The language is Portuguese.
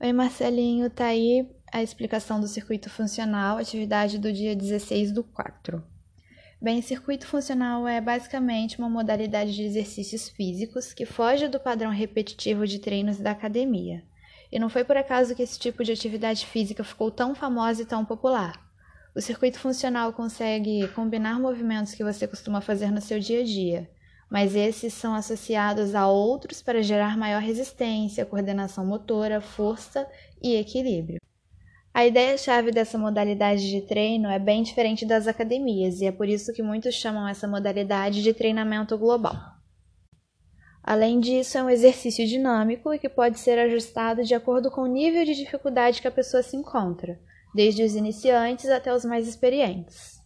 Oi, Marcelinho, tá aí a explicação do circuito funcional, atividade do dia 16 do 4. Bem, circuito funcional é basicamente uma modalidade de exercícios físicos que foge do padrão repetitivo de treinos da academia. E não foi por acaso que esse tipo de atividade física ficou tão famosa e tão popular. O circuito funcional consegue combinar movimentos que você costuma fazer no seu dia a dia, mas esses são associados a outros para gerar maior resistência, coordenação motora, força e equilíbrio. A ideia-chave dessa modalidade de treino é bem diferente das academias e é por isso que muitos chamam essa modalidade de treinamento global. Além disso, é um exercício dinâmico e que pode ser ajustado de acordo com o nível de dificuldade que a pessoa se encontra, desde os iniciantes até os mais experientes.